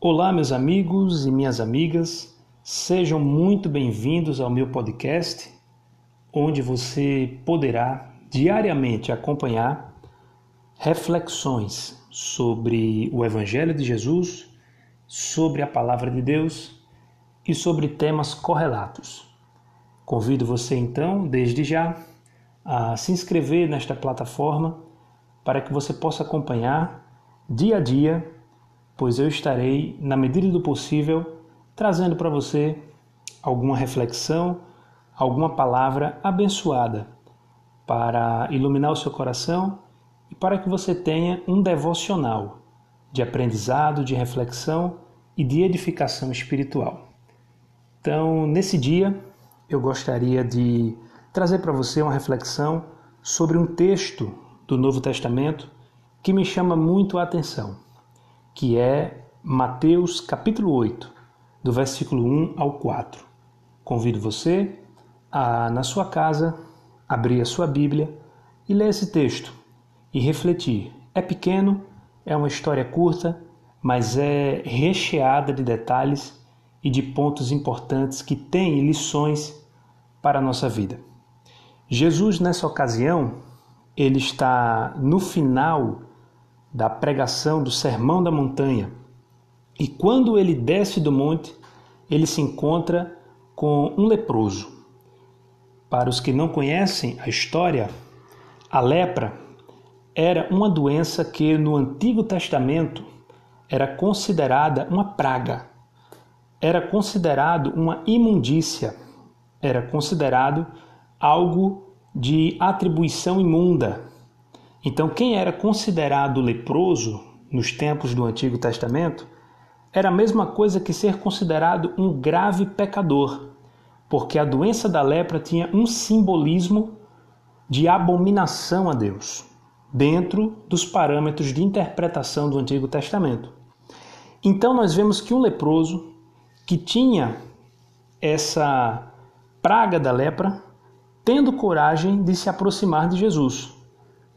Olá, meus amigos e minhas amigas, sejam muito bem-vindos ao meu podcast, onde você poderá diariamente acompanhar reflexões sobre o Evangelho de Jesus, sobre a Palavra de Deus e sobre temas correlatos. Convido você então, desde já, a se inscrever nesta plataforma para que você possa acompanhar dia a dia pois eu estarei, na medida do possível, trazendo para você alguma reflexão, alguma palavra abençoada para iluminar o seu coração e para que você tenha um devocional de aprendizado, de reflexão e de edificação espiritual. Então, nesse dia, eu gostaria de trazer para você uma reflexão sobre um texto do Novo Testamento que me chama muito a atenção que é Mateus capítulo 8, do versículo 1 ao 4. Convido você a, na sua casa, abrir a sua Bíblia e ler esse texto e refletir. É pequeno, é uma história curta, mas é recheada de detalhes e de pontos importantes que têm lições para a nossa vida. Jesus, nessa ocasião, ele está no final da pregação do Sermão da Montanha. E quando ele desce do monte, ele se encontra com um leproso. Para os que não conhecem a história, a lepra era uma doença que no Antigo Testamento era considerada uma praga, era considerado uma imundícia, era considerado algo de atribuição imunda, então, quem era considerado leproso nos tempos do Antigo Testamento era a mesma coisa que ser considerado um grave pecador, porque a doença da lepra tinha um simbolismo de abominação a Deus, dentro dos parâmetros de interpretação do Antigo Testamento. Então, nós vemos que um leproso que tinha essa praga da lepra, tendo coragem de se aproximar de Jesus.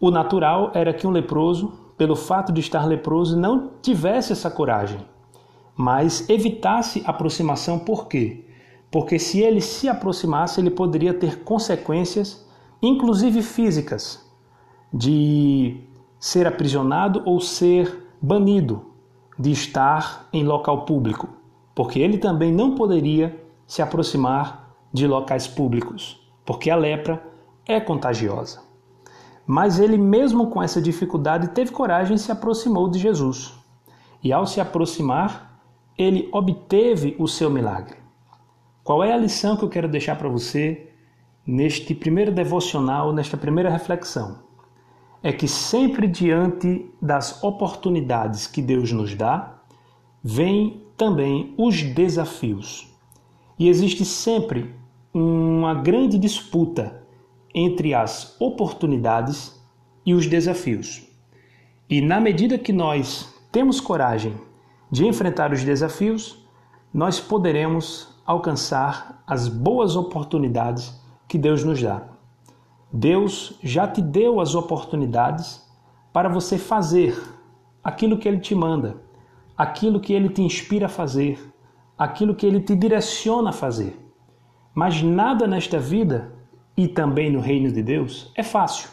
O natural era que um leproso, pelo fato de estar leproso, não tivesse essa coragem, mas evitasse aproximação por quê? Porque se ele se aproximasse, ele poderia ter consequências, inclusive físicas, de ser aprisionado ou ser banido de estar em local público, porque ele também não poderia se aproximar de locais públicos, porque a lepra é contagiosa. Mas ele, mesmo com essa dificuldade, teve coragem e se aproximou de Jesus. E ao se aproximar, ele obteve o seu milagre. Qual é a lição que eu quero deixar para você neste primeiro devocional, nesta primeira reflexão? É que sempre diante das oportunidades que Deus nos dá, vem também os desafios. E existe sempre uma grande disputa entre as oportunidades e os desafios. E na medida que nós temos coragem de enfrentar os desafios, nós poderemos alcançar as boas oportunidades que Deus nos dá. Deus já te deu as oportunidades para você fazer aquilo que Ele te manda, aquilo que Ele te inspira a fazer, aquilo que Ele te direciona a fazer. Mas nada nesta vida e também no reino de Deus é fácil.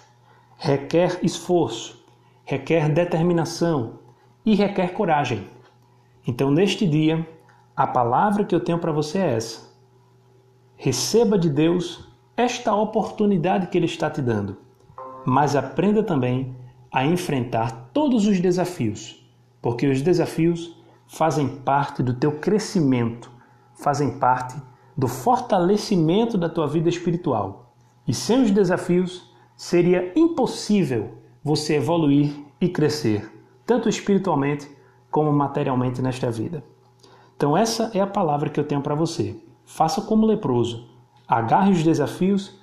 Requer esforço, requer determinação e requer coragem. Então, neste dia, a palavra que eu tenho para você é essa. Receba de Deus esta oportunidade que Ele está te dando, mas aprenda também a enfrentar todos os desafios, porque os desafios fazem parte do teu crescimento, fazem parte do fortalecimento da tua vida espiritual. E sem os desafios, seria impossível você evoluir e crescer, tanto espiritualmente como materialmente nesta vida. Então, essa é a palavra que eu tenho para você. Faça como leproso, agarre os desafios,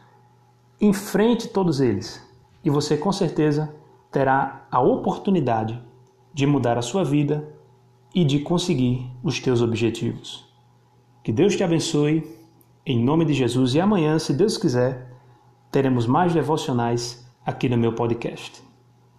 enfrente todos eles, e você com certeza terá a oportunidade de mudar a sua vida e de conseguir os teus objetivos. Que Deus te abençoe, em nome de Jesus, e amanhã, se Deus quiser, teremos mais devocionais aqui no meu podcast.